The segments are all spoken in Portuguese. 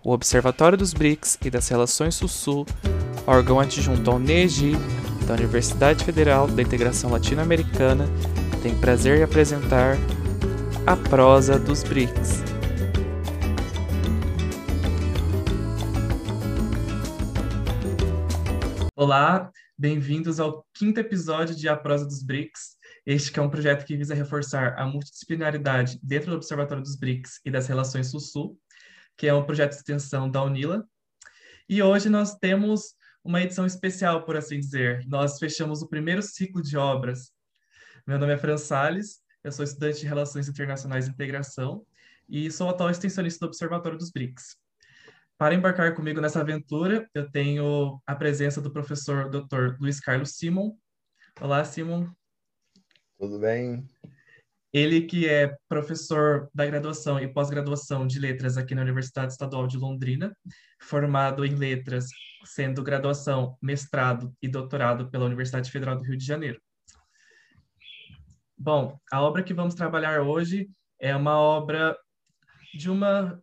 O Observatório dos BRICS e das Relações Sul-Sul, órgão adjunto ao NEGI, da Universidade Federal da Integração Latino-Americana, tem prazer em apresentar a prosa dos BRICS. Olá, bem-vindos ao quinto episódio de A Prosa dos BRICS. Este que é um projeto que visa reforçar a multidisciplinaridade dentro do Observatório dos BRICS e das Relações Sul-Sul que é um projeto de extensão da UNILA. E hoje nós temos uma edição especial, por assim dizer. Nós fechamos o primeiro ciclo de obras. Meu nome é Fran Salles, eu sou estudante de Relações Internacionais e Integração e sou atual extensionista do Observatório dos BRICS. Para embarcar comigo nessa aventura, eu tenho a presença do professor Dr. Luiz Carlos Simon. Olá, Simon. Tudo bem? Ele que é professor da graduação e pós-graduação de letras aqui na Universidade Estadual de Londrina, formado em letras, sendo graduação, mestrado e doutorado pela Universidade Federal do Rio de Janeiro. Bom, a obra que vamos trabalhar hoje é uma obra de uma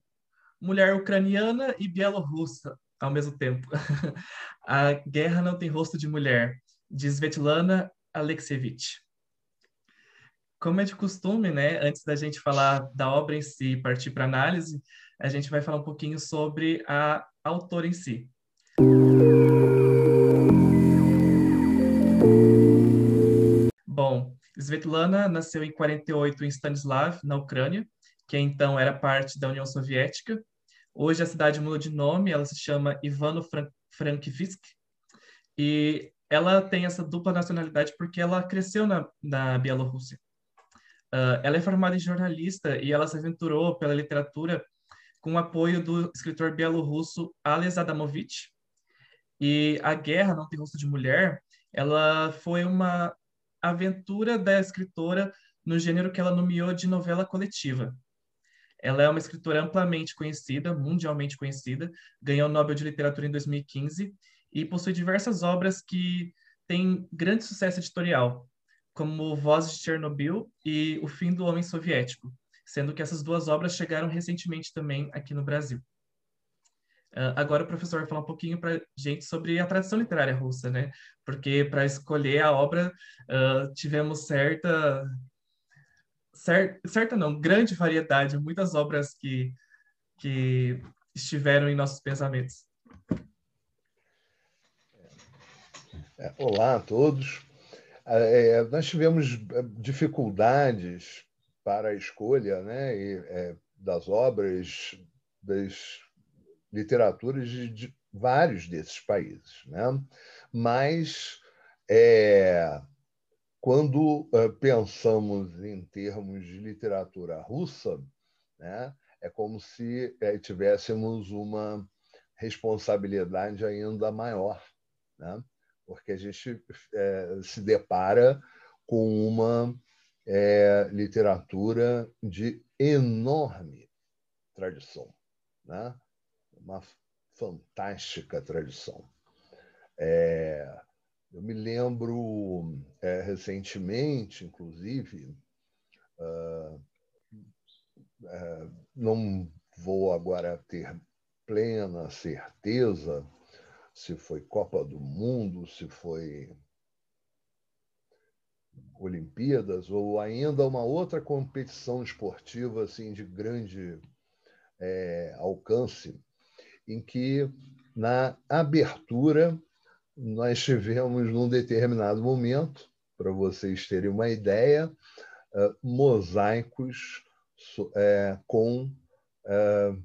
mulher ucraniana e bielorrussa ao mesmo tempo. a Guerra Não Tem Rosto de Mulher, de Svetlana Alexievich. Como é de costume, né, antes da gente falar da obra em si e partir para análise, a gente vai falar um pouquinho sobre a autora em si. Bom, Svetlana nasceu em 48 em Stanislav, na Ucrânia, que então era parte da União Soviética. Hoje a cidade mudou de nome, ela se chama Ivano-Frankivsk, e ela tem essa dupla nacionalidade porque ela cresceu na, na Bielorrússia. Uh, ela é formada em jornalista e ela se aventurou pela literatura com o apoio do escritor bielorrusso Ales Adamovich. E A Guerra Não Tem Rosto de Mulher, ela foi uma aventura da escritora no gênero que ela nomeou de novela coletiva. Ela é uma escritora amplamente conhecida, mundialmente conhecida, ganhou o Nobel de Literatura em 2015 e possui diversas obras que têm grande sucesso editorial, como Vozes de Chernobyl e O Fim do Homem Soviético, sendo que essas duas obras chegaram recentemente também aqui no Brasil. Uh, agora o professor vai falar um pouquinho para gente sobre a tradição literária russa, né? Porque para escolher a obra uh, tivemos certa, cer certa não, grande variedade, muitas obras que que estiveram em nossos pensamentos. É, olá a todos. É, nós tivemos é, dificuldades para a escolha né, e, é, das obras, das literaturas de, de, vários desses países. Né? Mas, é, quando é, pensamos em termos de literatura russa, né, é como se tivéssemos uma responsabilidade ainda maior. Né? Porque a gente é, se depara com uma é, literatura de enorme tradição, né? uma fantástica tradição. É, eu me lembro é, recentemente, inclusive, uh, não vou agora ter plena certeza se foi Copa do Mundo, se foi Olimpíadas ou ainda uma outra competição esportiva assim de grande é, alcance, em que na abertura nós tivemos num determinado momento, para vocês terem uma ideia, uh, mosaicos é, com uh,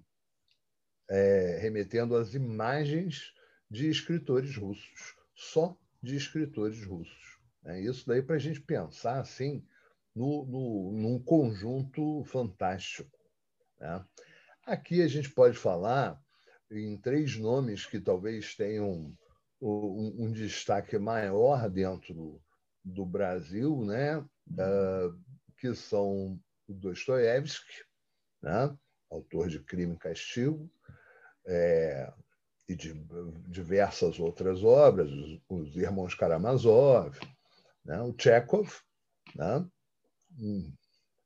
remetendo às imagens de escritores russos, só de escritores russos. É isso daí para a gente pensar assim no, no, num conjunto fantástico. Né? Aqui a gente pode falar em três nomes que talvez tenham um, um destaque maior dentro do, do Brasil, né? Uh, que são Dostoiévski, né? autor de Crime e Castigo, é, e de diversas outras obras, os, os Irmãos Karamazov, né? o Chekhov, né? um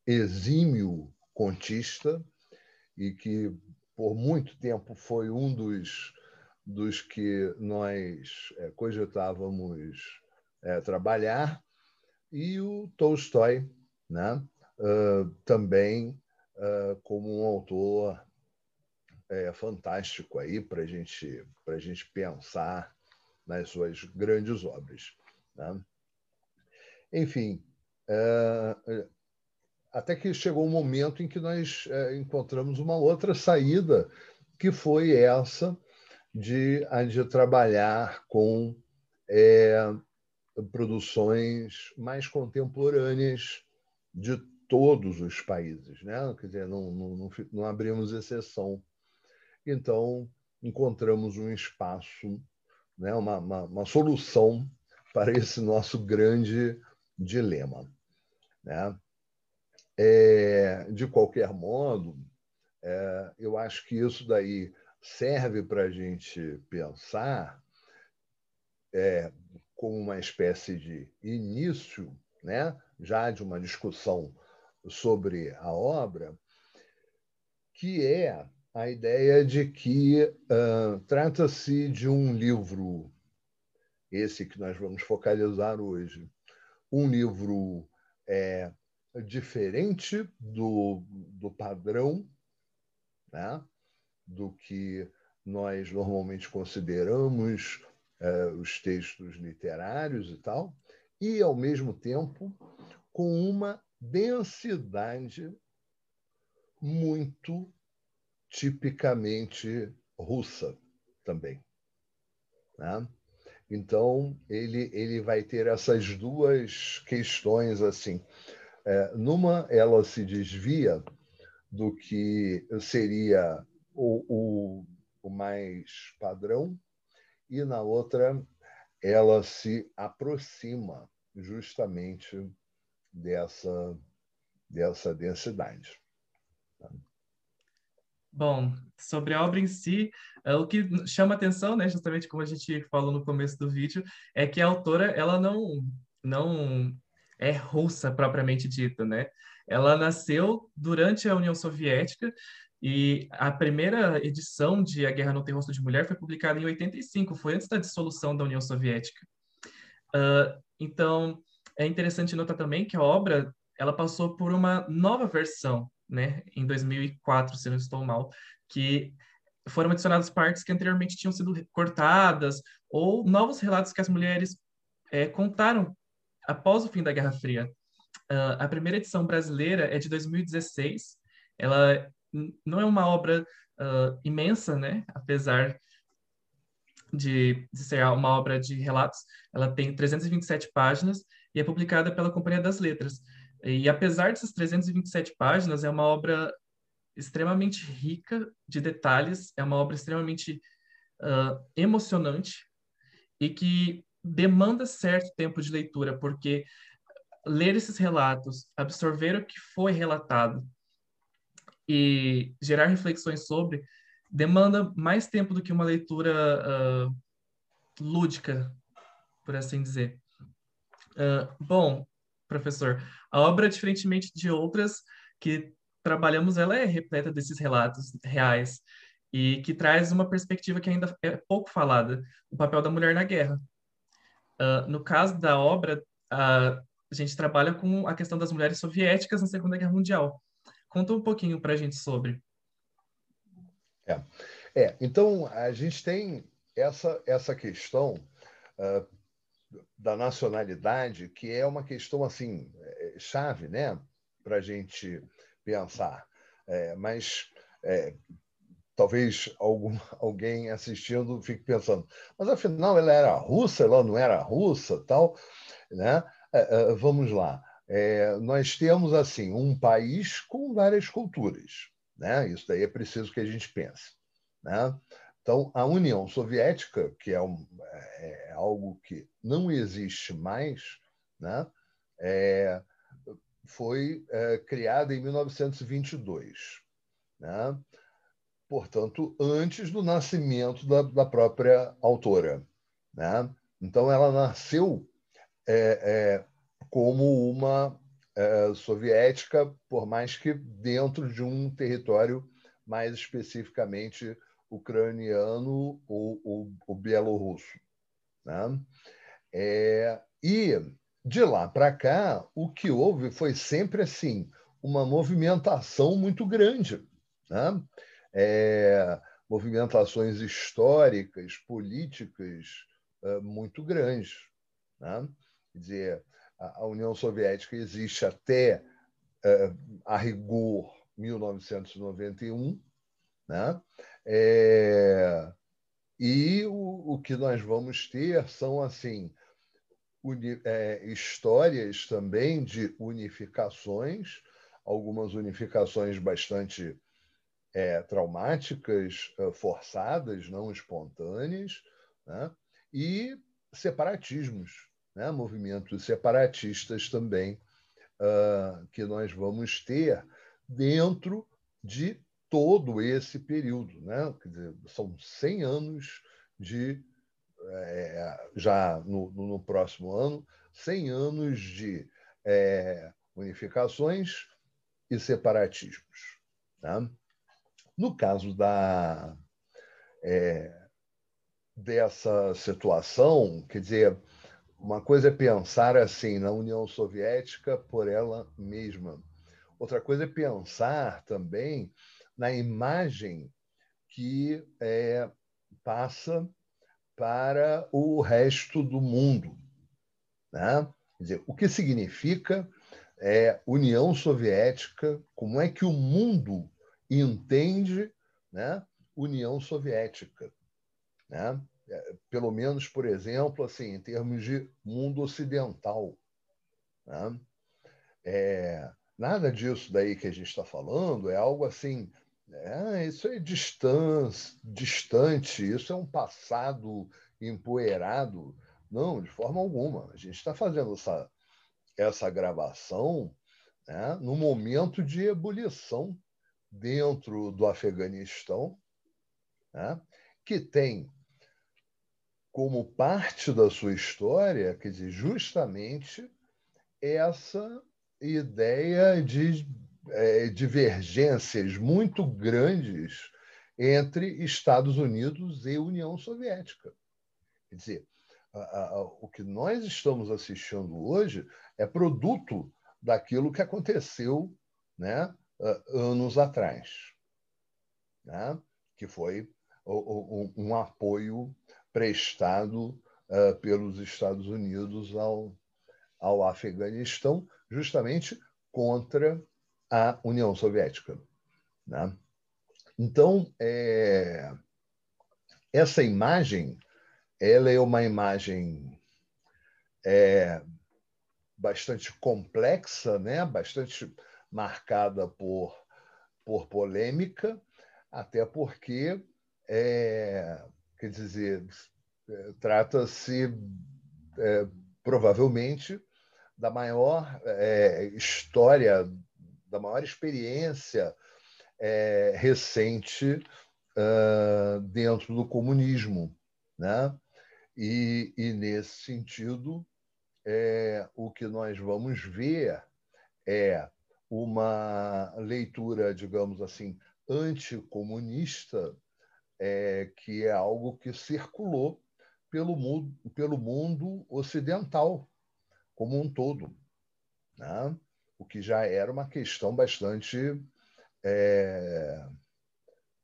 exímio contista e que por muito tempo foi um dos, dos que nós é, cogitávamos é, trabalhar, e o Tolstói, né? Uh, também uh, como um autor é, fantástico aí para gente, a gente pensar nas suas grandes obras. Né? Enfim, é, até que chegou um momento em que nós é, encontramos uma outra saída, que foi essa de, de trabalhar com é, produções mais contemporâneas de todos os países, né? Quer dizer, não, não, não abrimos exceção. Então, encontramos um espaço, né? uma, uma, uma solução para esse nosso grande dilema. Né? É, de qualquer modo, é, eu acho que isso daí serve para a gente pensar é, como uma espécie de início, né, já de uma discussão sobre a obra, que é a ideia de que uh, trata-se de um livro, esse que nós vamos focalizar hoje, um livro é, diferente do, do padrão, né? do que nós normalmente consideramos é, os textos literários e tal, e, ao mesmo tempo, com uma densidade muito tipicamente russa também. Né? Então, ele, ele vai ter essas duas questões assim. É, numa, ela se desvia do que seria o, o, o mais padrão, e na outra, ela se aproxima justamente dessa, dessa densidade. Bom, sobre a obra em si, é, o que chama atenção, né, justamente como a gente falou no começo do vídeo, é que a autora ela não não é russa propriamente dita, né? Ela nasceu durante a União Soviética e a primeira edição de A Guerra Não Tem Rosto de Mulher foi publicada em 85, foi antes da dissolução da União Soviética. Uh, então, é interessante notar também que a obra ela passou por uma nova versão né, em 2004, se não estou mal, que foram adicionadas partes que anteriormente tinham sido cortadas, ou novos relatos que as mulheres é, contaram após o fim da Guerra Fria. Uh, a primeira edição brasileira é de 2016. Ela não é uma obra uh, imensa, né? apesar de, de, ser uma obra de relatos. Ela tem 327 páginas e é publicada pela Companhia das Letras. E apesar dessas 327 páginas, é uma obra extremamente rica de detalhes, é uma obra extremamente uh, emocionante e que demanda certo tempo de leitura, porque ler esses relatos, absorver o que foi relatado e gerar reflexões sobre demanda mais tempo do que uma leitura uh, lúdica, por assim dizer. Uh, bom, professor. A obra, diferentemente de outras que trabalhamos, ela é repleta desses relatos reais e que traz uma perspectiva que ainda é pouco falada, o papel da mulher na guerra. Uh, no caso da obra, uh, a gente trabalha com a questão das mulheres soviéticas na Segunda Guerra Mundial. Conta um pouquinho para a gente sobre. É. é, então a gente tem essa, essa questão uh, da nacionalidade, que é uma questão assim chave, né, para a gente pensar. É, mas é, talvez algum, alguém assistindo fique pensando, mas afinal ela era russa, ela não era russa, tal, né? É, é, vamos lá. É, nós temos assim um país com várias culturas, né? Isso daí é preciso que a gente pense, né? Então, a União Soviética, que é, um, é algo que não existe mais, né? É, foi é, criada em 1922, né? portanto, antes do nascimento da, da própria autora. Né? Então, ela nasceu é, é, como uma é, soviética, por mais que dentro de um território mais especificamente ucraniano ou, ou, ou bielorrusso. Né? É, e de lá para cá, o que houve foi sempre assim uma movimentação muito grande, né? É, movimentações históricas, políticas uh, muito grandes. Né? Quer dizer, a, União Soviética existe até uh, a rigor 1991, né? É, e o, o que nós vamos ter são assim uni, é, histórias também de unificações, algumas unificações bastante é, traumáticas, é, forçadas, não espontâneas, né? e separatismos, né? movimentos separatistas também, uh, que nós vamos ter dentro de todo esse período. Né? Dizer, são 100 anos de, é, já no, no, próximo ano, 100 anos de é, unificações e separatismos. Tá? No caso da, é, dessa situação, quer dizer, uma coisa é pensar assim na União Soviética por ela mesma. Outra coisa é pensar também na imagem que é, passa para o resto do mundo. Né? Dizer, o que significa é, União Soviética, como é que o mundo entende né, União Soviética. Né? É, pelo menos, por exemplo, assim, em termos de mundo ocidental. Né? É, nada disso daí que a gente está falando é algo assim é, isso é distante, distante, isso é um passado empoeirado. Não, de forma alguma. A gente está fazendo essa, essa gravação né, no momento de ebulição dentro do Afeganistão, né, que tem como parte da sua história, quer dizer, justamente essa ideia de é, divergências muito grandes entre Estados Unidos e União Soviética. Quer dizer, a, a, o que nós estamos assistindo hoje é produto daquilo que aconteceu né, anos atrás, né, que foi um apoio prestado uh, pelos Estados Unidos ao, ao Afeganistão, justamente contra a União Soviética. Né? Então, é, essa imagem ela é uma imagem é, bastante complexa, né? bastante marcada por, por polêmica, até porque, é, quer dizer, é, trata-se é, provavelmente da maior é, história da maior experiência é, recente uh, dentro do comunismo. Né? E, e nesse sentido, é, o que nós vamos ver é uma leitura, digamos assim, anticomunista, é, que é algo que circulou pelo mundo, pelo mundo ocidental como um todo. Né? O que já era uma questão bastante é,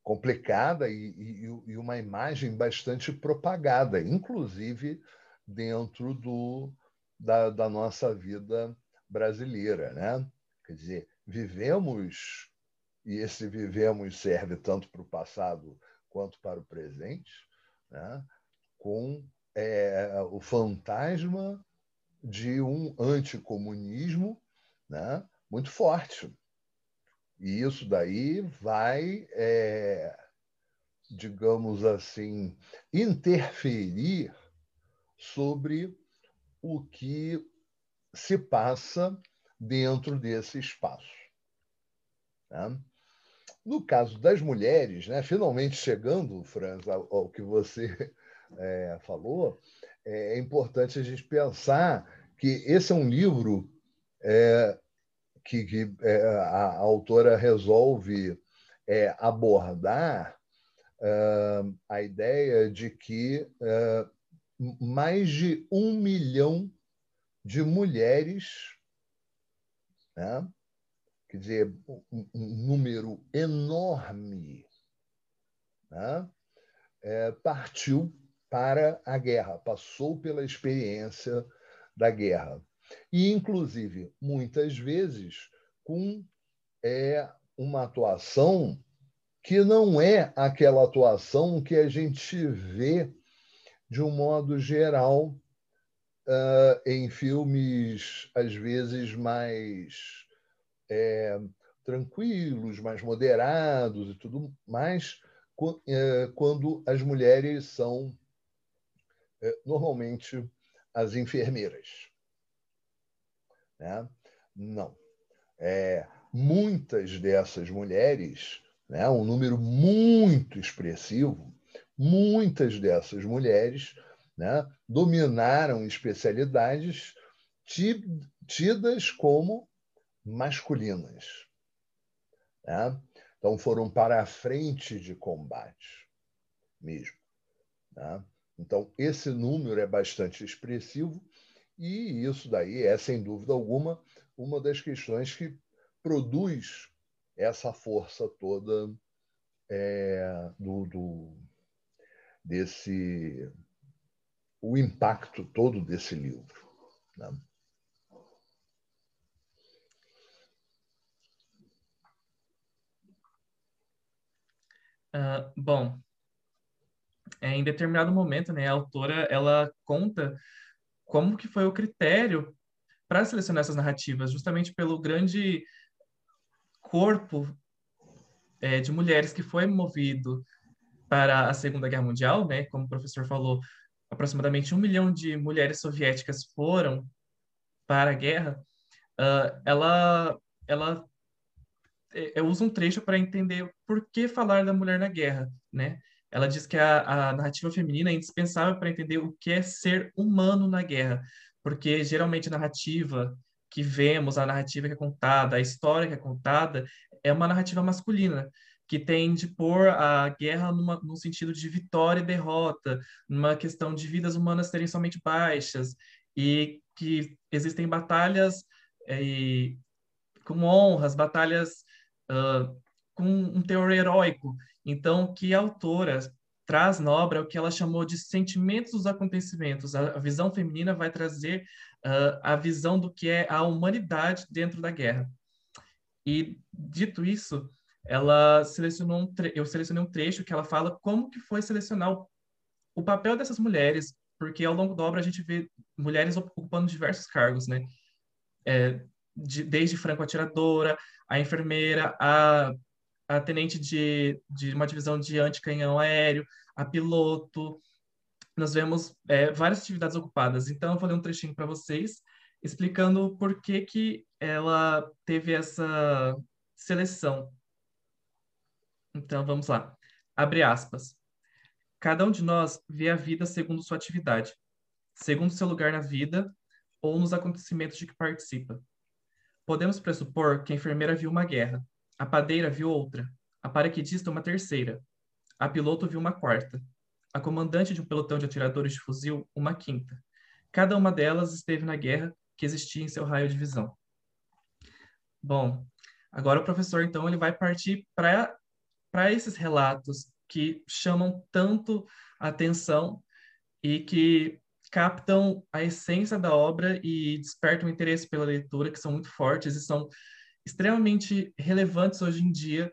complicada e, e, e, uma imagem bastante propagada, inclusive dentro do, da, da nossa vida brasileira. Né? Quer dizer, vivemos, e esse vivemos serve tanto para o passado quanto para o presente, né? com é, o fantasma de um anticomunismo né? muito forte. E isso daí vai, é, digamos assim, interferir sobre o que se passa dentro desse espaço. Né? No caso das mulheres, né, finalmente chegando, Franz, ao, ao que você é, falou, é importante a gente pensar que esse é um livro é, que, que é, a, a, autora resolve é abordar a ideia de que mais de um milhão de mulheres, né? quer dizer, um, um número enorme, né? é, partiu para a guerra, passou pela experiência da guerra. E, inclusive, muitas vezes com é, uma atuação que não é aquela atuação que a gente vê de um modo geral uh, em filmes, às vezes, mais é, tranquilos, mais moderados e tudo mais, é, quando as mulheres são é, normalmente as enfermeiras. Né? Não. É, muitas dessas mulheres, né, um número muito expressivo, muitas dessas mulheres né, dominaram especialidades tidas como masculinas. Né? Então, foram para a frente de combate mesmo. Né? Então, esse número é bastante expressivo e isso daí é, sem dúvida alguma, uma das questões que produz essa força toda é, do, do, desse o impacto todo desse livro. Né? Uh, bom, é, em determinado momento, né, a autora ela conta como que foi o critério para selecionar essas narrativas, justamente pelo grande corpo é, de mulheres que foi movido para a Segunda Guerra Mundial, né? Como o professor falou, aproximadamente um milhão de mulheres soviéticas foram para a guerra. Uh, ela, ela é, eu uso um trecho para entender por que falar da mulher na guerra, né? Ela diz que a, a narrativa feminina é indispensável para entender o que é ser humano na guerra, porque geralmente a narrativa que vemos, a narrativa que é contada, a história que é contada, é uma narrativa masculina, que tem de pôr a guerra numa, num sentido de vitória e derrota, numa questão de vidas humanas serem somente baixas, e que existem batalhas é, com honras, batalhas uh, com um teor heróico. Então, que a autora traz na obra é o que ela chamou de sentimentos dos acontecimentos. A, a visão feminina vai trazer uh, a visão do que é a humanidade dentro da guerra. E dito isso, ela selecionou um eu selecionei um trecho que ela fala como que foi selecionar o, o papel dessas mulheres, porque ao longo da obra a gente vê mulheres ocupando diversos cargos, né? É, de, desde franco-atiradora, a enfermeira, a, a tenente de, de uma divisão de anticanhão aéreo, a piloto, nós vemos é, várias atividades ocupadas. Então, eu vou ler um trechinho para vocês, explicando por que, que ela teve essa seleção. Então, vamos lá. Abre aspas. Cada um de nós vê a vida segundo sua atividade, segundo seu lugar na vida ou nos acontecimentos de que participa. Podemos pressupor que a enfermeira viu uma guerra, a padeira viu outra, a paraquedista uma terceira, a piloto viu uma quarta, a comandante de um pelotão de atiradores de fuzil, uma quinta. Cada uma delas esteve na guerra que existia em seu raio de visão. Bom, agora o professor, então, ele vai partir para esses relatos que chamam tanto atenção e que captam a essência da obra e despertam interesse pela leitura, que são muito fortes e são extremamente relevantes hoje em dia,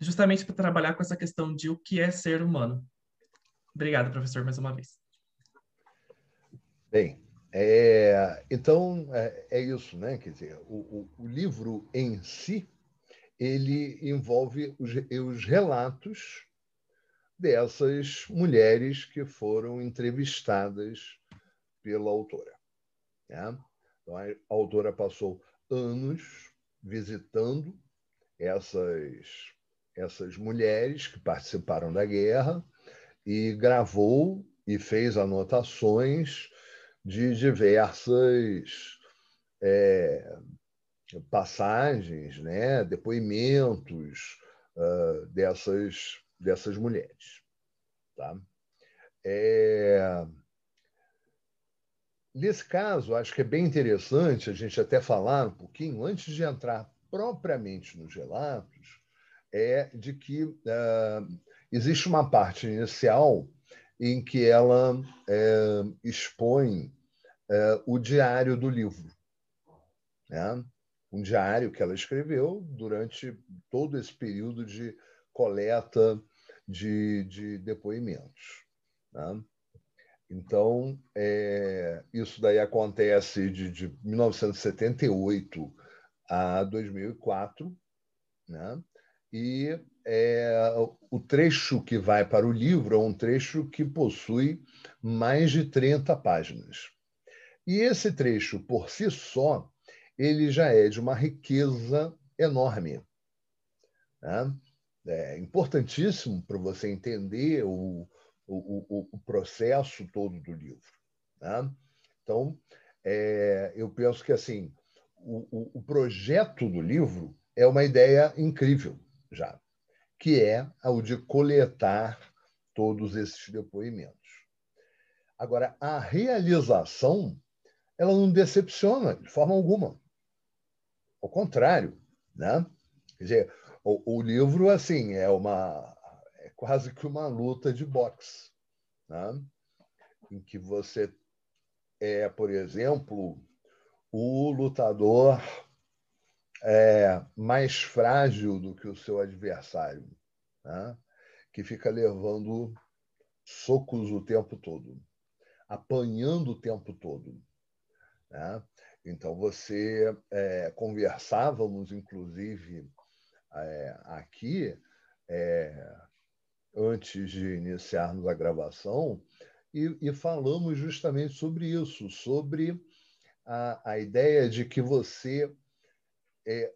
justamente para trabalhar com essa questão de o que é ser humano. Obrigado, professor, mais uma vez. Bem, é, então é, é, isso, né? Quer dizer, o, o, o, livro em si ele envolve os, os relatos dessas mulheres que foram entrevistadas pela autora. Né? Então, a autora passou anos visitando essas, essas mulheres que participaram da guerra e gravou e fez anotações de diversas é, passagens, né, depoimentos uh, dessas, dessas mulheres. Tá? É... Nesse caso, acho que é bem interessante a gente até falar um pouquinho, antes de entrar propriamente nos relatos, é de que uh, existe uma parte inicial em que ela é, expõe é, o diário do livro. Né? Um diário que ela escreveu durante todo esse período de coleta de, de depoimentos. Né? Então, é, isso daí acontece de, de 1978 a 2004, né? e é, o trecho que vai para o livro é um trecho que possui mais de 30 páginas. E esse trecho, por si só, ele já é de uma riqueza enorme. Né? É importantíssimo para você entender o, o, o, processo todo do livro. Né? Então, é, eu penso que assim o, o projeto do livro é uma ideia incrível já que é o de coletar todos esses depoimentos. Agora, a realização, ela não decepciona de forma alguma. Ao contrário, né? Quer dizer, o, o livro assim é uma quase que uma luta de boxe, né? em que você é, por exemplo, o lutador é, mais frágil do que o seu adversário, né? que fica levando socos o tempo todo, apanhando o tempo todo. Né? Então, você é, conversávamos, inclusive, é, aqui, é, antes de iniciarmos a gravação, e, e, falamos justamente sobre isso, sobre a, a ideia de que você é,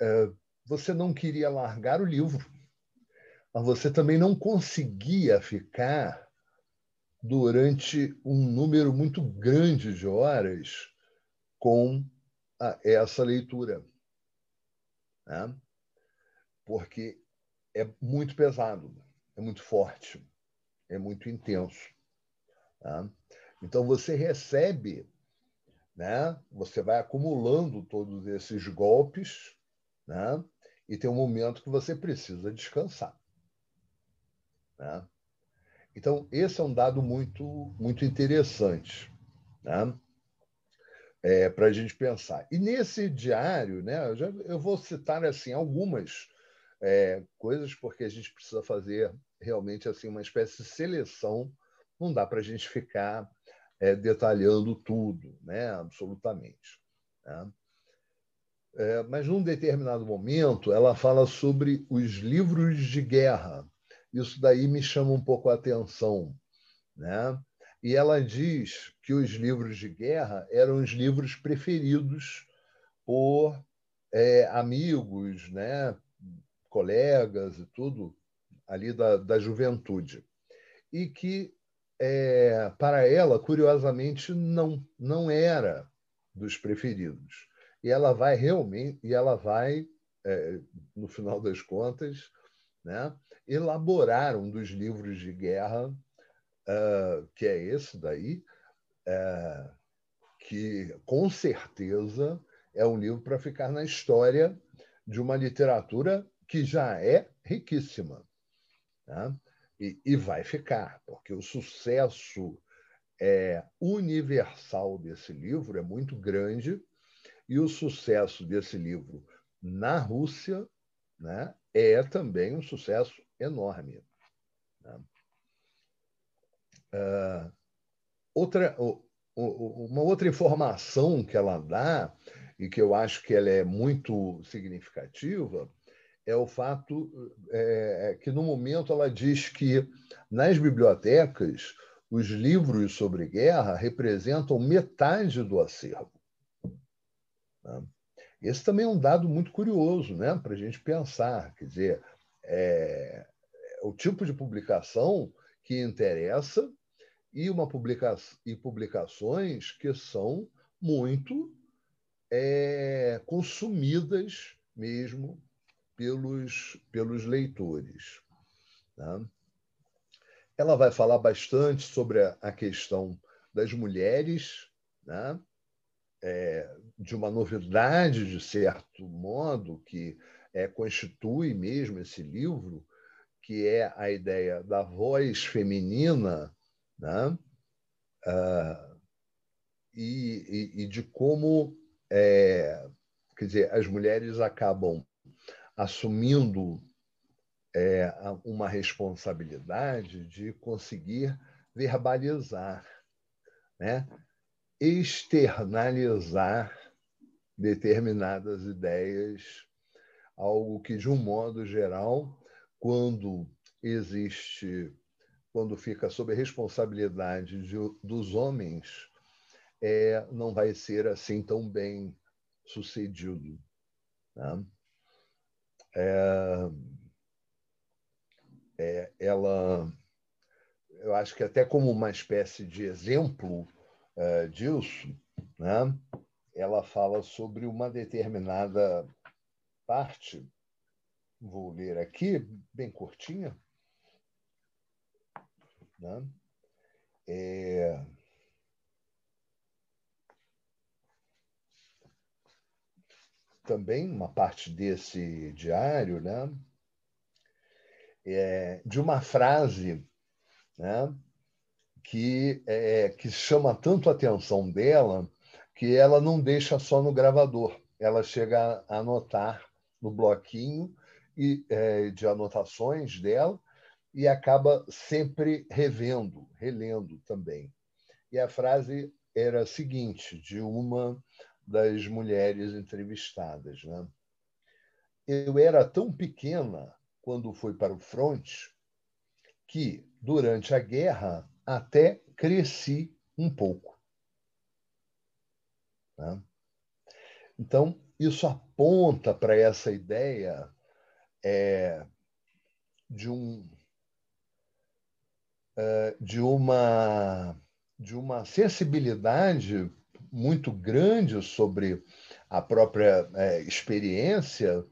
é, você não queria largar o livro, mas você também não conseguia ficar durante um número muito grande de horas com a, essa leitura. Né? Porque é muito pesado, é muito forte, é muito intenso. Né? Então você recebe né? Você vai acumulando todos esses golpes, né? E tem um momento que você precisa descansar, né? Então esse é um dado muito muito interessante, né? É, para a gente pensar. E nesse diário, né? Eu, já, eu vou citar assim algumas é, coisas porque a gente precisa fazer realmente assim uma espécie de seleção. Não dá para a gente ficar é, detalhando tudo, né? absolutamente. Né? É, mas num determinado momento ela fala sobre os livros de guerra. Isso daí me chama um pouco a atenção. Né? E ela diz que os livros de guerra eram os livros preferidos por é, amigos, né? colegas e tudo ali da, da juventude. E que é, para ela, curiosamente, não, não era dos preferidos. E ela vai realmente, e ela vai, é, no final das contas, né, elaborar um dos livros de guerra, uh, que é esse daí, uh, que com certeza é um livro para ficar na história de uma literatura que já é riquíssima. Né? E, e vai ficar, porque o sucesso é, universal desse livro é muito grande e o sucesso desse livro na Rússia né, é também um sucesso enorme. Né? Uh, outra, uma outra informação que ela dá e que eu acho que ela é muito significativa é o fato é, é, que, no momento, ela diz que nas bibliotecas os livros sobre guerra representam metade do acervo. Né? Esse também é um dado muito curioso né, para a gente pensar. Quer dizer, é, é o tipo de publicação que interessa e, uma publica e publicações que são muito é, consumidas mesmo pelos, pelos leitores. Né? Ela vai falar bastante sobre a, a questão das mulheres, né? É, de uma novidade, de certo modo, que é, constitui mesmo esse livro, que é a ideia da voz feminina, né? Ah, e, e, e, de como é, quer dizer, as mulheres acabam assumindo é, uma responsabilidade de conseguir verbalizar, né? externalizar determinadas ideias, algo que, de um modo geral, quando existe, quando fica sob a responsabilidade de, dos homens, é, não vai ser assim tão bem sucedido. Né? É, é, ela, eu acho que até como uma espécie de exemplo é, disso, né? ela fala sobre uma determinada parte, vou ler aqui, bem curtinha, né? É, também uma parte desse diário, né? É, de uma frase né? que, é, que chama tanto a atenção dela que ela não deixa só no gravador, ela chega a anotar no bloquinho e, é, de anotações dela e acaba sempre revendo, relendo também. E a frase era a seguinte, de uma das mulheres entrevistadas. Né? Eu era tão pequena quando fui para o fronte que, durante a guerra, até cresci um pouco. Né? Então, isso aponta para essa ideia é, de um é, de uma de uma sensibilidade muito grande sobre a própria é, experiência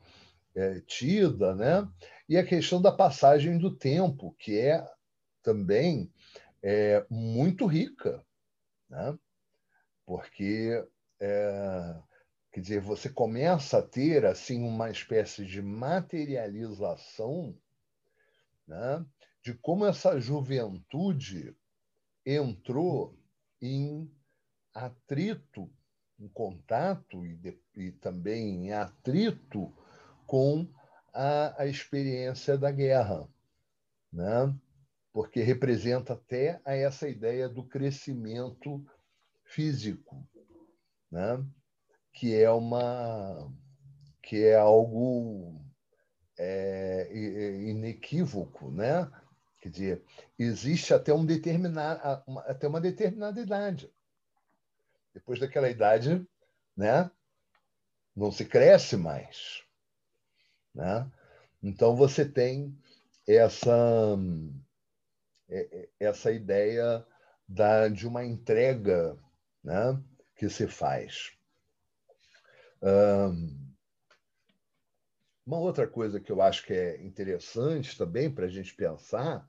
é, tida, né? e a questão da passagem do tempo, que é também é, muito rica, né? porque é, quer dizer, você começa a ter assim uma espécie de materialização né? de como essa juventude entrou em atrito, em contato e, de, e também em atrito com a, a experiência da guerra, né? porque representa até a essa ideia do crescimento físico, né? que é uma que é algo é, inequívoco, né? Quer dizer, existe até um determinado, até uma determinada idade. Depois daquela idade, né, não se cresce mais. Né? Então, você tem essa, é, é, essa ideia da, de uma entrega né, que se faz. uma outra coisa que eu acho que é interessante também para a gente pensar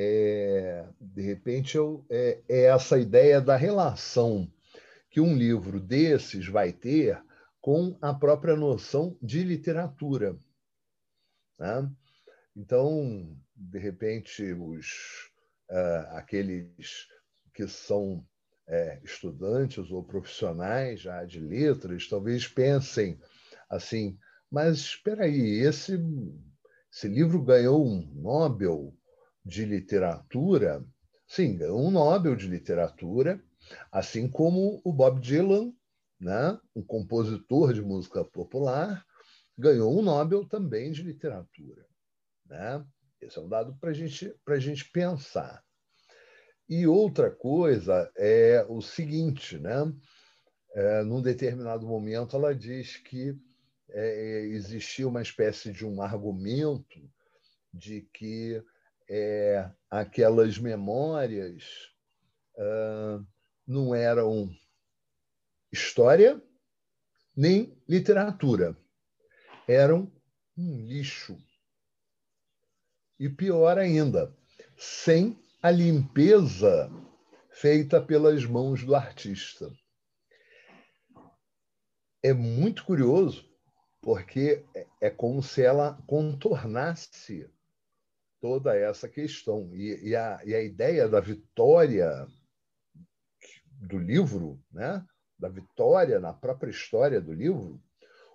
é, de repente, eu, é, é essa ideia da relação que um livro desses vai ter com a própria noção de literatura. Né? Então, de repente, os, uh, aqueles que são é, estudantes ou profissionais já de letras, talvez pensem assim, mas espera aí, esse, esse livro ganhou um Nobel de literatura, sim, ganhou um Nobel de literatura, assim como o Bob Dylan, né, um compositor de música popular, ganhou um Nobel também de literatura. Né? Esse é um dado para gente, a gente pensar. E outra coisa é o seguinte, né? É, num determinado momento, ela diz que é, existia uma espécie de um argumento de que é, aquelas memórias uh, não eram história nem literatura, eram um lixo. E pior ainda, sem a limpeza feita pelas mãos do artista. É muito curioso, porque é como se ela contornasse toda essa questão. E, e, a, e a ideia da vitória do livro, né? da vitória na própria história do livro,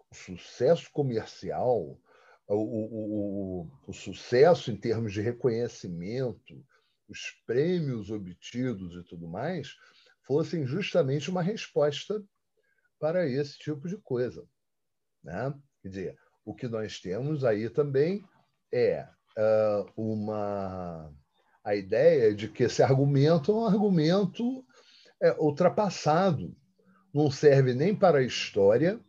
o sucesso comercial, o, o, o, o sucesso em termos de reconhecimento, os prêmios obtidos e tudo mais, fossem justamente uma resposta para esse tipo de coisa. Né? Quer dizer, o que nós temos aí também é uh, uma a ideia de que esse argumento é um argumento é, ultrapassado, não serve nem para a história,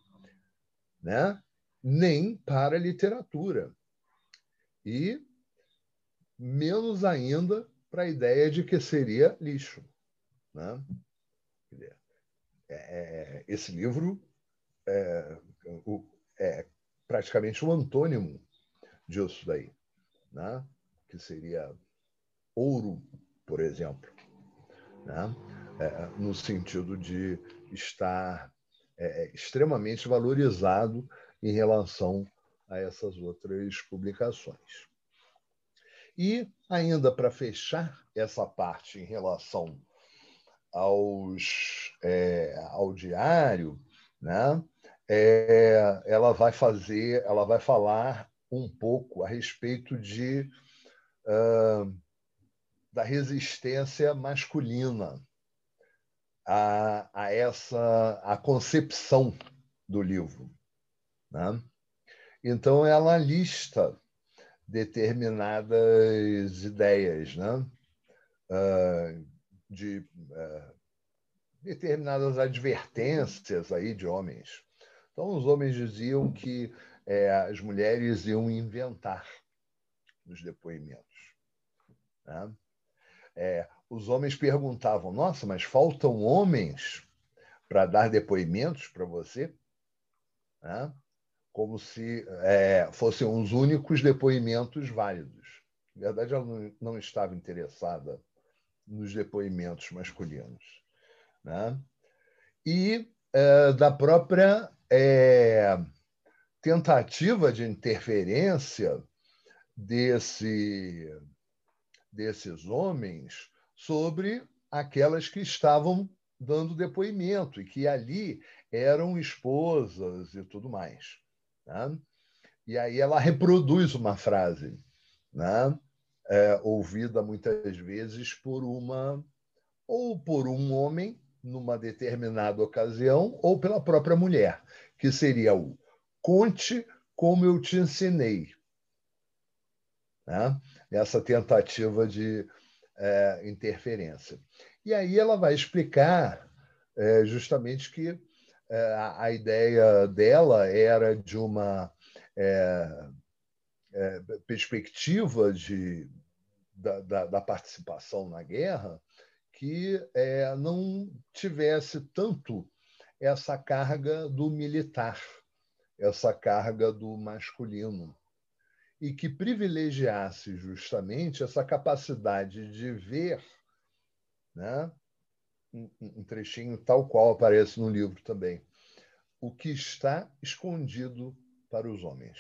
né? nem para a literatura. E menos ainda para a ideia de que seria lixo. Né? É, é, esse livro é, é praticamente um antônimo disso daí né? que seria ouro, por exemplo, né? É, no sentido de estar é, é, extremamente valorizado em relação a essas outras publicações. E, ainda para fechar essa parte em relação aos, é, ao diário, né? É, ela vai fazer, ela vai falar um pouco a respeito de uh, da resistência masculina a, a essa a concepção do livro. Né? Então, ela lista determinadas ideias né? Uh, de uh, determinadas advertências aí de homens. Então, os homens diziam que é, as mulheres iam inventar nos depoimentos. Né? É, os homens perguntavam: Nossa, mas faltam homens para dar depoimentos para você? Né? Como se é, fossem os únicos depoimentos válidos. Na verdade, ela não, não estava interessada nos depoimentos masculinos. Né? E é, da própria é, tentativa de interferência desse, desses homens sobre aquelas que estavam dando depoimento e que ali eram esposas e tudo mais. Né? E aí ela reproduz uma frase, né? é, ouvida muitas vezes por uma ou por um homem numa determinada ocasião ou pela própria mulher, que seria o conte como eu te ensinei. Né? Essa tentativa de é, interferência. E aí ela vai explicar é, justamente que é, a ideia dela era de uma é, é, perspectiva de, da, da, da, participação na guerra que não tivesse tanto essa carga do militar essa carga do masculino e que privilegiasse justamente essa capacidade de ver, né, um, trechinho tal qual aparece no livro também, o que está escondido para os homens.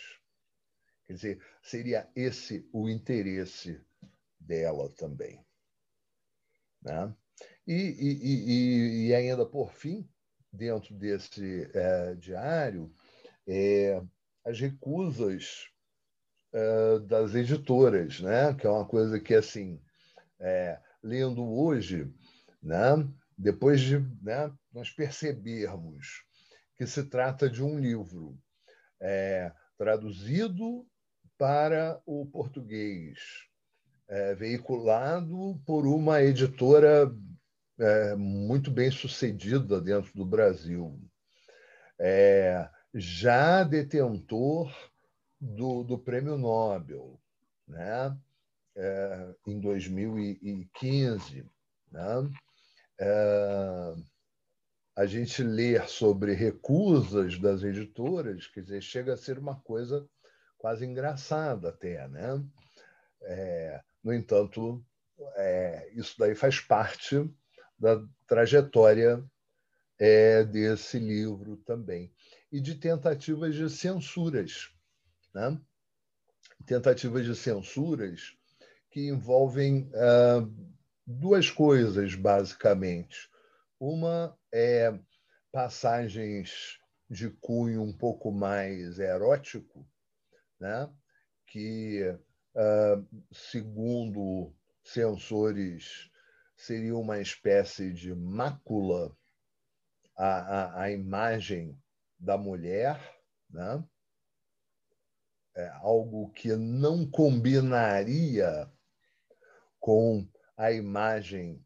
Quer dizer, seria esse o interesse dela também. Né? E, e, e, e ainda por fim, dentro desse é, diário, é, as recusas é, das editoras, né? que é uma coisa que, assim, é, lendo hoje, né? depois de né, nós percebermos que se trata de um livro é, traduzido para o português, é, veiculado por uma editora é, muito bem sucedida dentro do Brasil. É, já detentor do, do prêmio Nobel, né? É, em 2015. Né? É, a gente ler sobre recusas das editoras, quer dizer, chega a ser uma coisa quase engraçada até, né? É, no entanto, é, isso daí faz parte da trajetória é, desse livro também e de tentativas de censuras, né? Tentativas de censuras que envolvem ah, duas coisas basicamente. Uma é passagens de cunho um pouco mais erótico, né? que, uh, segundo censores, seria uma espécie de mácula à, à imagem da mulher, né? É algo que não combinaria com a imagem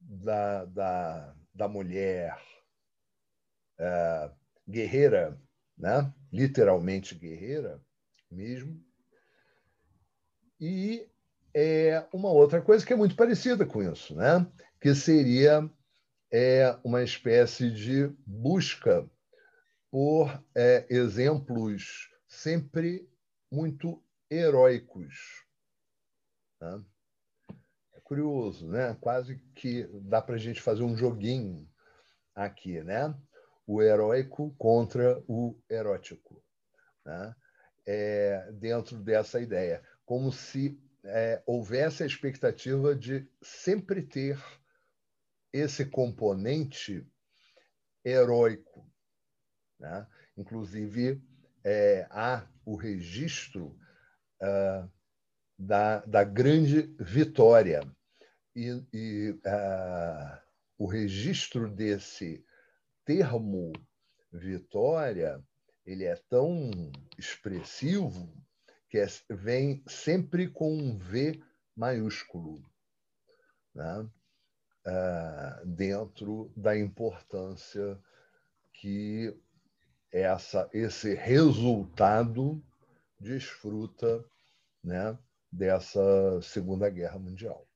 da, da, da mulher é, guerreira, né? literalmente guerreira mesmo. E é uma outra coisa que é muito parecida com isso, né? que seria é, uma espécie de busca por é, exemplos sempre muito heróicos. Né? É curioso, né? quase que dá para a gente fazer um joguinho aqui, né? o heróico contra o erótico, né? é, dentro dessa ideia, como se é, houvesse a expectativa de sempre ter esse componente heróico. Né? Inclusive, é, há o registro uh, da, da grande vitória. E, e uh, o registro desse termo vitória ele é tão expressivo que é, vem sempre com um V maiúsculo né? uh, dentro da importância que essa, esse resultado desfruta né, dessa Segunda Guerra Mundial.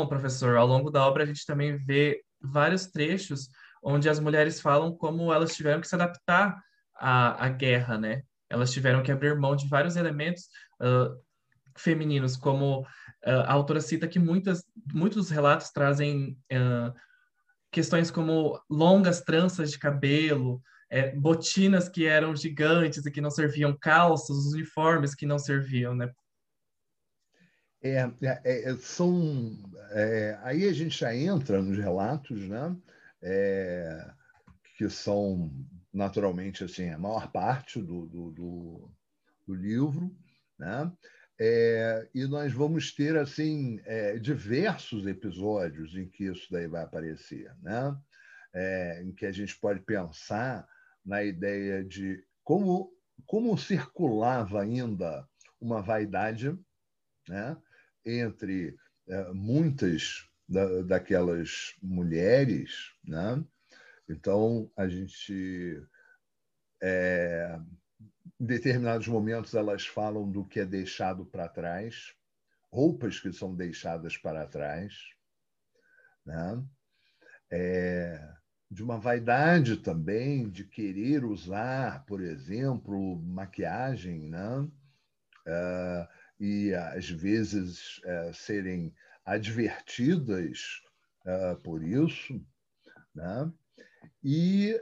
Bom, professor, ao longo da obra a gente também vê vários trechos onde as mulheres falam como elas tiveram que se adaptar à, à guerra, né? Elas tiveram que abrir mão de vários elementos uh, femininos, como uh, a autora cita que muitas, muitos relatos trazem uh, questões como longas tranças de cabelo, é, botinas que eram gigantes e que não serviam, calças, uniformes que não serviam, né? É, é, é são é, aí a gente já entra nos relatos, né? É, que são naturalmente assim a maior parte do, do, do, do livro, né? É, e nós vamos ter assim é, diversos episódios em que isso daí vai aparecer, né? É, em que a gente pode pensar na ideia de como como circulava ainda uma vaidade, né? Entre é, muitas da, daquelas mulheres, né? Então a gente é, em determinados momentos, elas falam do que é deixado para trás, roupas que são deixadas para trás, né? É, de uma vaidade também de querer usar, por exemplo, maquiagem, né? É, e às vezes é, serem advertidas é, por isso, né? e,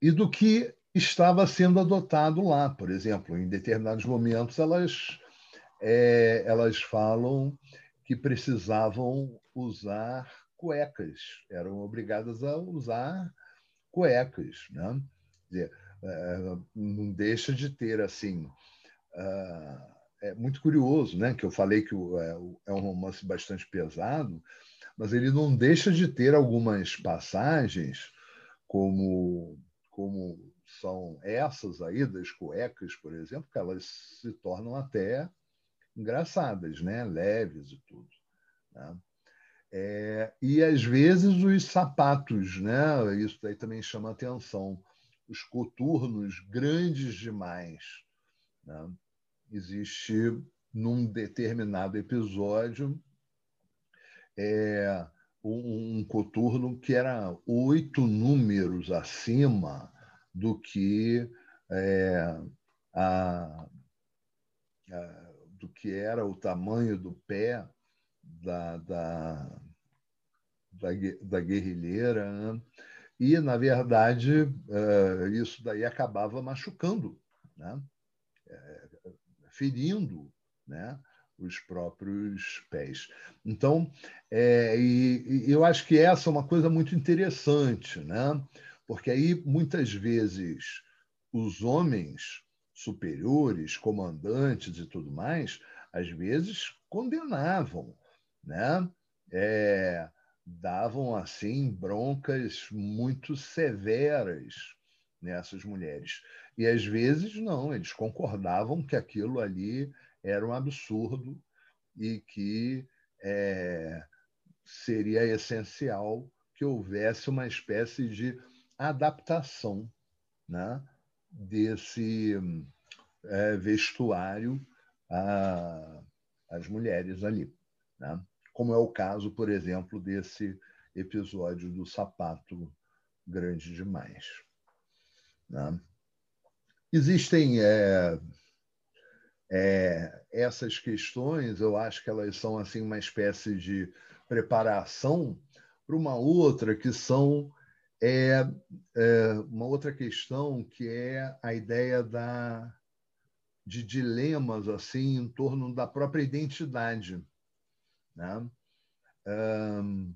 e do que estava sendo adotado lá. Por exemplo, em determinados momentos, elas, é, elas falam que precisavam usar cuecas, eram obrigadas a usar cuecas. Né? Dizer, é, não deixa de ter assim. Uh, é muito curioso, né? Que eu falei que é, é um romance bastante pesado, mas ele não deixa de ter algumas passagens como como são essas aí das cuecas, por exemplo, que elas se tornam até engraçadas, né? leves e tudo. Né? É, e às vezes os sapatos, né? isso daí também chama atenção, os coturnos grandes demais. Né? Existe num determinado episódio é, um, um coturno que era oito números acima do que é, a, a, do que era o tamanho do pé da, da, da, da guerrilheira. Né? E, na verdade, uh, isso daí acabava machucando, né? É, ferindo né? os próprios pés. Então, é, e, e eu acho que essa é uma coisa muito interessante, né? Porque aí, muitas vezes, os homens superiores, comandantes e tudo mais, às vezes condenavam, né? É, davam assim broncas muito severas nessas mulheres. E às vezes não, eles concordavam que aquilo ali era um absurdo e que é, seria essencial que houvesse uma espécie de adaptação né, desse é, vestuário às mulheres ali. Né? como é o caso, por exemplo, desse episódio do sapato grande demais. Né? Existem é, é, essas questões, eu acho que elas são assim uma espécie de preparação para uma outra que são é, é, uma outra questão que é a ideia da de dilemas assim em torno da própria identidade né? Um,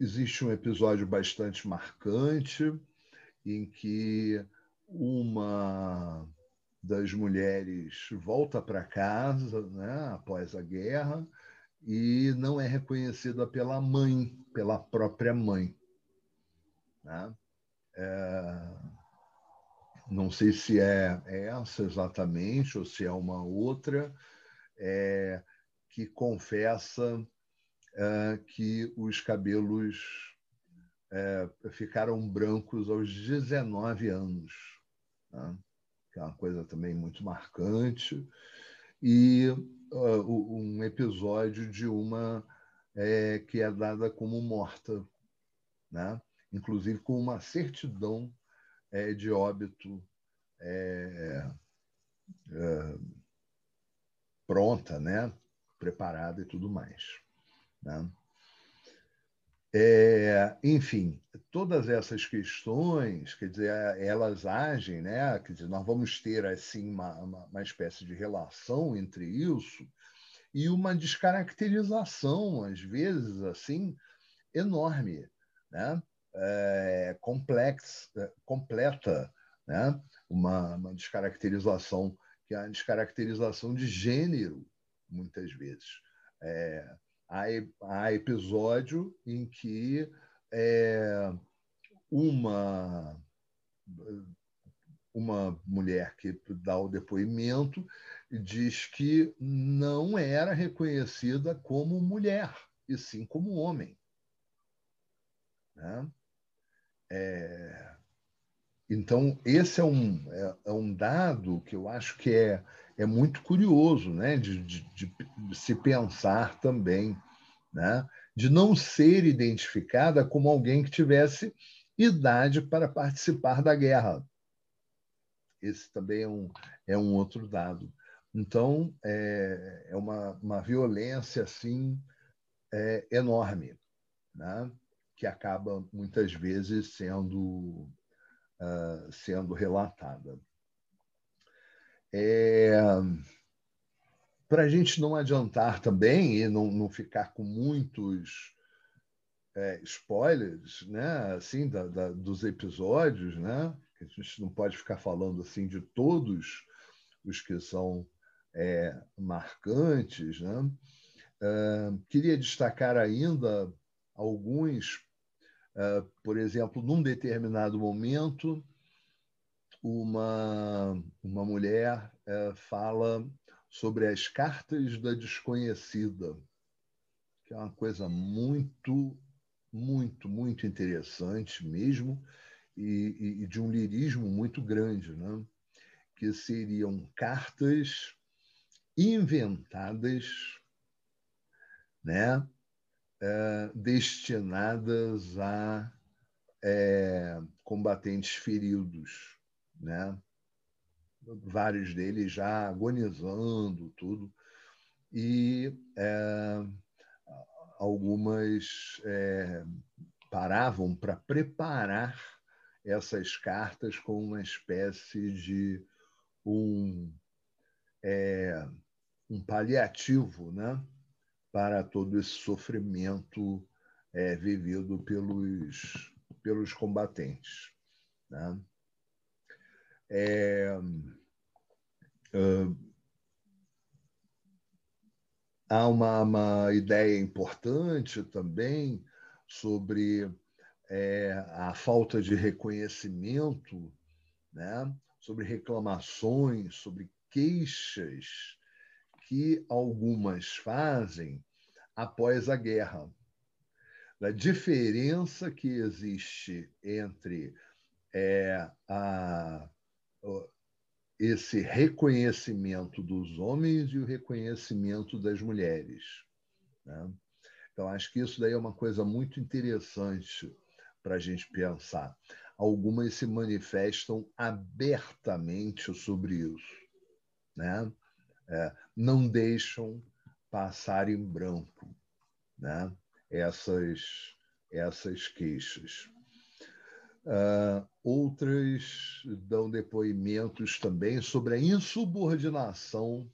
existe um episódio bastante marcante em que uma das mulheres volta para casa né, após a guerra e não é reconhecida pela mãe, pela própria mãe. Né? É, não sei se é essa exatamente ou se é uma outra. É, que confessa uh, que os cabelos uh, ficaram brancos aos 19 anos, né? que é uma coisa também muito marcante, e uh, um episódio de uma é, que é dada como morta, né? Inclusive com uma certidão é, de óbito é, pronta, né? preparada e tudo mais. Né? É, enfim, todas essas questões, quer dizer, elas agem, né? Quer dizer, nós vamos ter assim uma, uma, uma espécie de relação entre isso e uma descaracterização, às vezes, assim, enorme, né? É, complex, é, completa, né? Uma, uma descaracterização que é a descaracterização de gênero, muitas vezes. É, há, há episódio em que é, uma uma mulher que dá o depoimento diz que não era reconhecida como mulher, e sim como homem. Né? É, então, esse é um, é, é, um dado que eu acho que é, é muito curioso né? de, de, de, se pensar também, né? de não ser identificada como alguém que tivesse idade para participar da guerra. Esse também é um, é um outro dado. Então, é, é uma, uma violência assim é, enorme, né? Que acaba muitas vezes sendo uh, sendo relatada. É, Para a gente não adiantar também e não, não ficar com muitos é, spoilers né, assim, da, da, dos episódios, né? a gente não pode ficar falando assim de todos os que são é, marcantes. Né? Uh, queria destacar ainda alguns por exemplo, num determinado momento, uma, uma mulher uh, fala sobre as cartas da desconhecida, que é uma coisa muito, muito, muito interessante mesmo, e, e de um lirismo muito grande, né? que seriam cartas inventadas né? É, destinadas a é, combatentes feridos, né? vários deles já agonizando, tudo. E é, algumas é, paravam para preparar essas cartas com uma espécie de um, é, um paliativo né, para todo esse sofrimento é, vivido pelos, pelos combatentes. Né? É, uh, há uma, uma ideia importante também sobre é, a falta de reconhecimento, né? sobre reclamações, sobre queixas que algumas fazem após a guerra. Da diferença que existe entre é, a, esse reconhecimento dos homens e o reconhecimento das mulheres. Né? Então, acho que isso daí é uma coisa muito interessante para a gente pensar. Algumas se manifestam abertamente sobre isso, né? É, não deixam passar em branco né? essas, essas queixas. Uh, outras dão depoimentos também sobre a insubordinação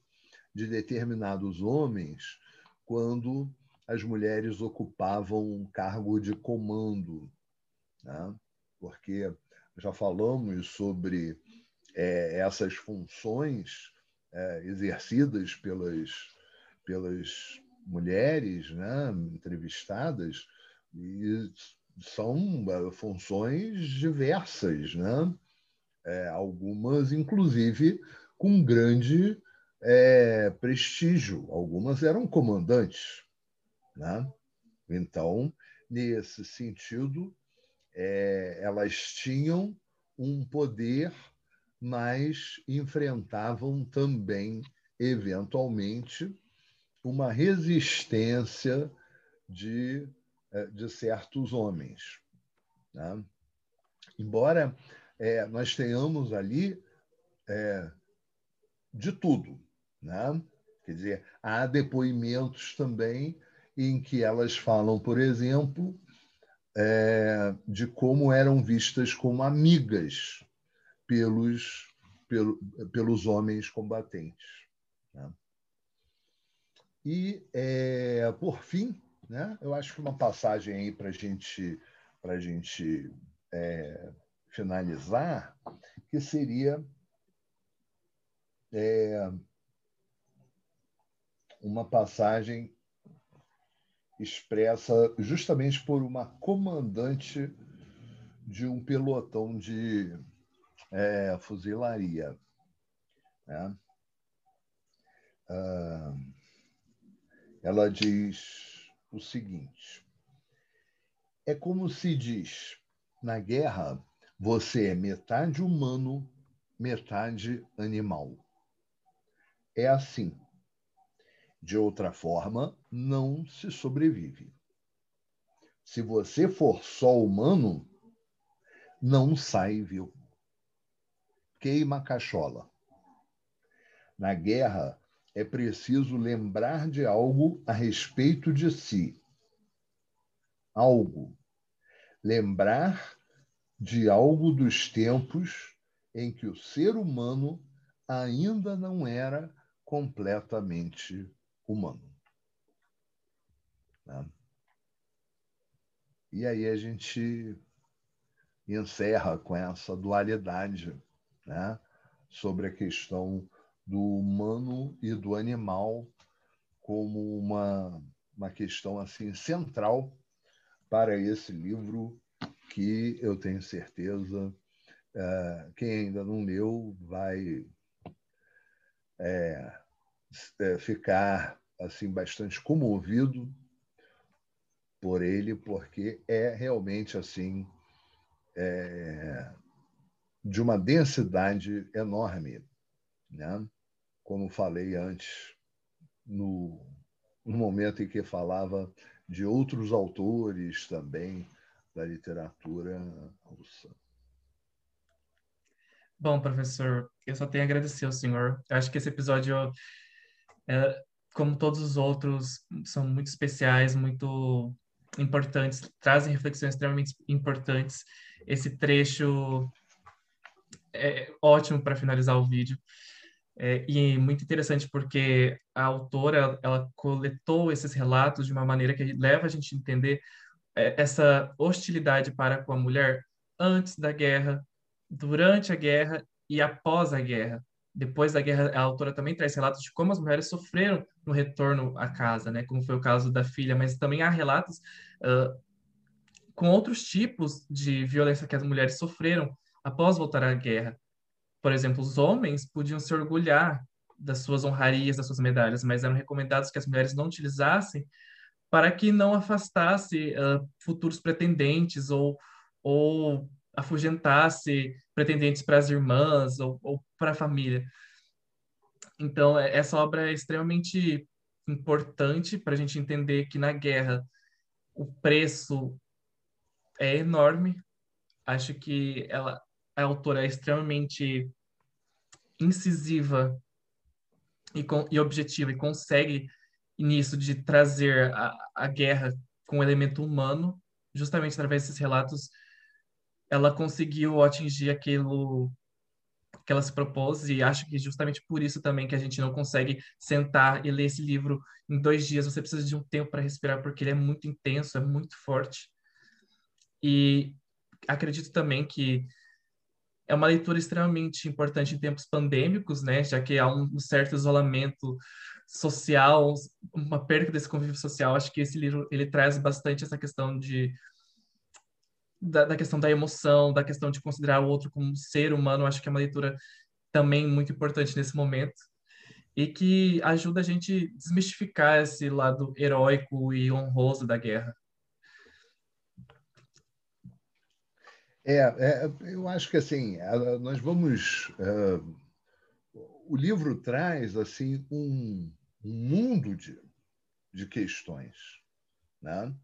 de determinados homens quando as mulheres ocupavam um cargo de comando, né? porque já falamos sobre é, essas funções é, exercidas pelas, pelas mulheres né, entrevistadas e são eh, funções diversas, né? É, algumas, inclusive, com grande é, prestígio. Algumas eram comandantes. Né? Então, nesse sentido, é, elas tinham um poder, mas enfrentavam também, eventualmente, uma resistência de é, de certos homens. Né? Embora é, nós tenhamos ali é, de tudo. Né? Quer dizer, há depoimentos também em que elas falam, por exemplo, é, de como eram vistas como amigas pelos, pelo, pelos homens combatentes. Né? E, é, por fim, né? Eu acho que uma passagem aí para gente, a gente é, finalizar, que seria é, uma passagem expressa justamente por uma comandante de um pelotão de fuzilaria. Né? Ah, ela diz o seguinte: é como se diz, na guerra, você é metade humano, metade animal. É assim. De outra forma, não se sobrevive. Se você for só humano, não sai vivo. Queima a cachola. Na guerra, é preciso lembrar de algo a respeito de si. Algo. Lembrar de algo dos tempos em que o ser humano ainda não era completamente humano. Né? E aí a gente encerra com essa dualidade né? sobre a questão do humano e do animal como uma, uma questão assim central para esse livro que eu tenho certeza uh, quem ainda não leu vai é, é, ficar assim bastante comovido por ele porque é realmente assim é, de uma densidade enorme né? Como falei antes, no, no momento em que falava de outros autores também da literatura russa. Bom, professor, eu só tenho a agradecer ao senhor. Eu acho que esse episódio, é, como todos os outros, são muito especiais, muito importantes, trazem reflexões extremamente importantes. Esse trecho é ótimo para finalizar o vídeo. É, e muito interessante porque a autora ela coletou esses relatos de uma maneira que leva a gente a entender é, essa hostilidade para com a mulher antes da guerra, durante a guerra e após a guerra. Depois da guerra, a autora também traz relatos de como as mulheres sofreram no retorno à casa, né? Como foi o caso da filha, mas também há relatos uh, com outros tipos de violência que as mulheres sofreram após voltar à guerra. Por exemplo, os homens podiam se orgulhar das suas honrarias, das suas medalhas, mas eram recomendados que as mulheres não utilizassem para que não afastasse uh, futuros pretendentes ou, ou afugentasse pretendentes para as irmãs ou, ou para a família. Então, é, essa obra é extremamente importante para a gente entender que na guerra o preço é enorme. Acho que ela, a autora é extremamente incisiva e, com, e objetiva e consegue nisso de trazer a, a guerra com um elemento humano, justamente através desses relatos, ela conseguiu atingir aquilo que ela se propôs e acho que justamente por isso também que a gente não consegue sentar e ler esse livro em dois dias. Você precisa de um tempo para respirar porque ele é muito intenso, é muito forte. E acredito também que é uma leitura extremamente importante em tempos pandêmicos, né? Já que há um certo isolamento social, uma perda desse convívio social. Acho que esse livro ele traz bastante essa questão de da, da, questão da emoção, da questão de considerar o outro como um ser humano. Acho que é uma leitura também muito importante nesse momento e que ajuda a gente desmistificar esse lado heróico e honroso da guerra. É, é, eu acho que assim nós vamos uh, o livro traz assim um, um mundo de, de questões, né?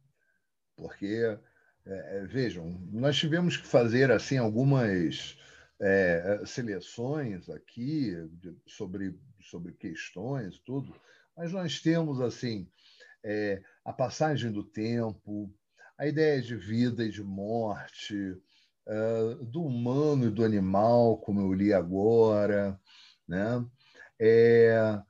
Porque é, vejam, nós tivemos que fazer assim algumas é, seleções aqui de, sobre sobre questões tudo, mas nós temos assim é, a passagem do tempo, a ideia de vida e de morte, uh, do humano e do animal, como eu li agora, né? É,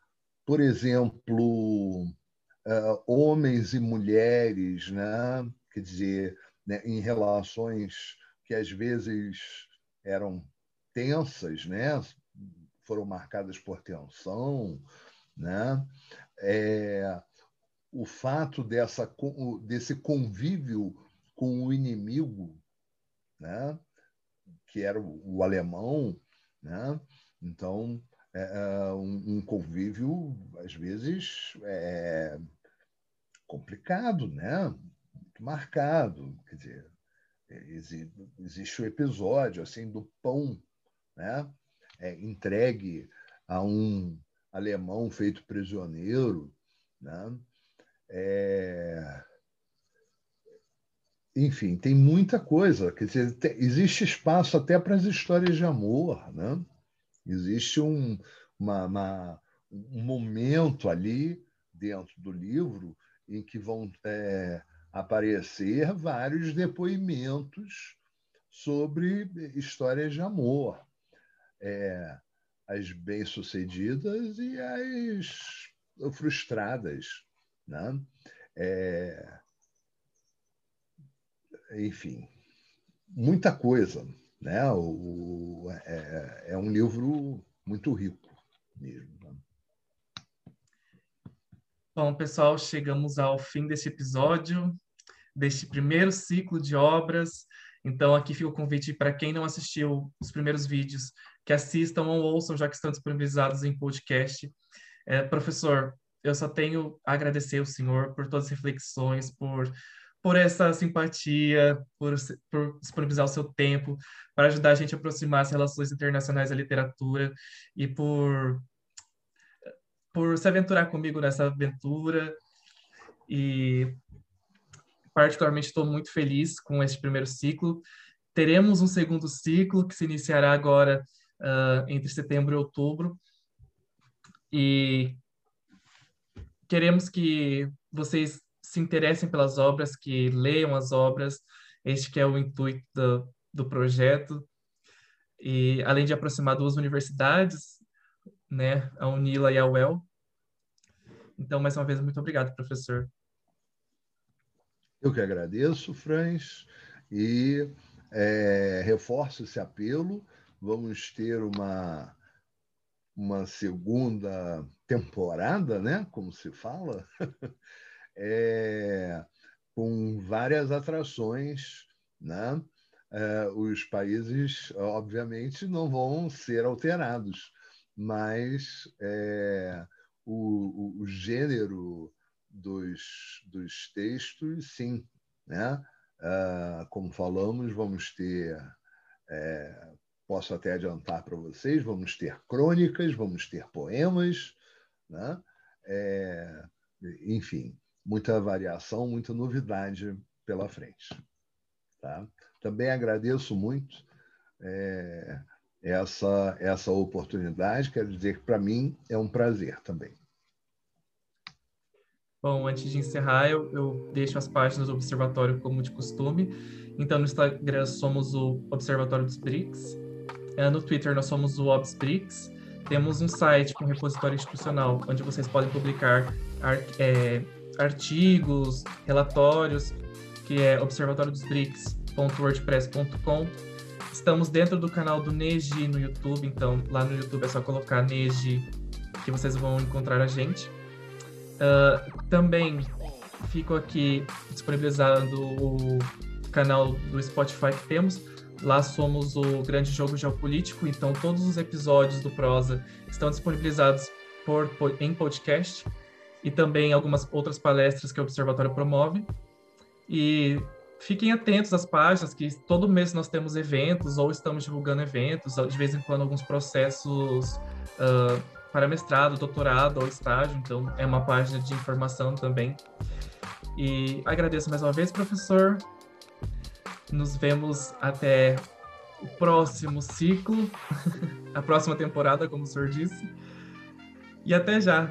por exemplo, uh, homens e mulheres, né? quer dizer, né? em relações que às vezes eram tensas, né? foram marcadas por tensão, né? É, o fato dessa, desse convívio com o inimigo né? que era o, alemão, né? Então, é, é um, um, convívio, às vezes, é, complicado, né? Muito marcado. Quer dizer, existe o episódio assim do pão né? É, entregue a um alemão feito prisioneiro. Né? É, enfim, tem muita coisa. Quer dizer, existe espaço até para as histórias de amor, né? Existe um, uma, uma, um momento ali dentro do livro em que vão é, aparecer vários depoimentos sobre histórias de amor, é, as bem-sucedidas e as frustradas, né? É, enfim, muita coisa. Né? O, é, é um livro muito rico mesmo. Né? Bom, pessoal, chegamos ao fim desse episódio, deste primeiro ciclo de obras. Então, aqui fica o convite para quem não assistiu os primeiros vídeos, que assistam ou ouçam, já que estão disponibilizados em podcast. É, professor, eu só tenho a agradecer ao senhor por todas as reflexões, por por essa simpatia, por, por disponibilizar o seu tempo para ajudar a gente a aproximar as relações internacionais da literatura e por, por se aventurar comigo nessa aventura. E, particularmente, estou muito feliz com este primeiro ciclo. Teremos um segundo ciclo que se iniciará agora uh, entre setembro e outubro. E queremos que vocês se interessem pelas obras, que leiam as obras. Este que é o intuito do, do projeto. E além de aproximar duas universidades, né, a Unila e a UEL. Então, mais uma vez, muito obrigado, professor. Eu que agradeço, Franz, e é, reforço esse apelo. Vamos ter uma, uma segunda temporada, né? como se fala, é, com várias atrações. Né? É, os países, obviamente, não vão ser alterados, mas é, o, o, gênero dos, dos textos, sim. Né? Uh, como falamos, vamos ter, é, posso até adiantar para vocês, vamos ter crônicas, vamos ter poemas, né? É, enfim, muita variação, muita novidade pela frente. Tá? Também agradeço muito é, essa, essa oportunidade, quero dizer que para mim é um prazer também. Bom, antes de encerrar, eu, eu deixo as páginas do Observatório como de costume. Então, no Instagram somos o Observatório dos BRICS. É, no Twitter nós somos o ObsBRICS. Temos um site com repositório institucional, onde vocês podem publicar é, artigos, relatórios, que é observatóriodosbrics.wordpress.com. Estamos dentro do canal do Neji no YouTube, então lá no YouTube é só colocar Neji que vocês vão encontrar a gente. Uh, também fico aqui disponibilizando o canal do Spotify que temos. Lá somos o Grande Jogo Geopolítico, então todos os episódios do Prosa estão disponibilizados por, por, em podcast e também algumas outras palestras que o Observatório promove. E fiquem atentos às páginas, que todo mês nós temos eventos ou estamos divulgando eventos, de vez em quando alguns processos uh, para mestrado, doutorado ou estágio, então é uma página de informação também. E agradeço mais uma vez, professor. Nos vemos até o próximo ciclo, a próxima temporada, como o senhor disse. E até já!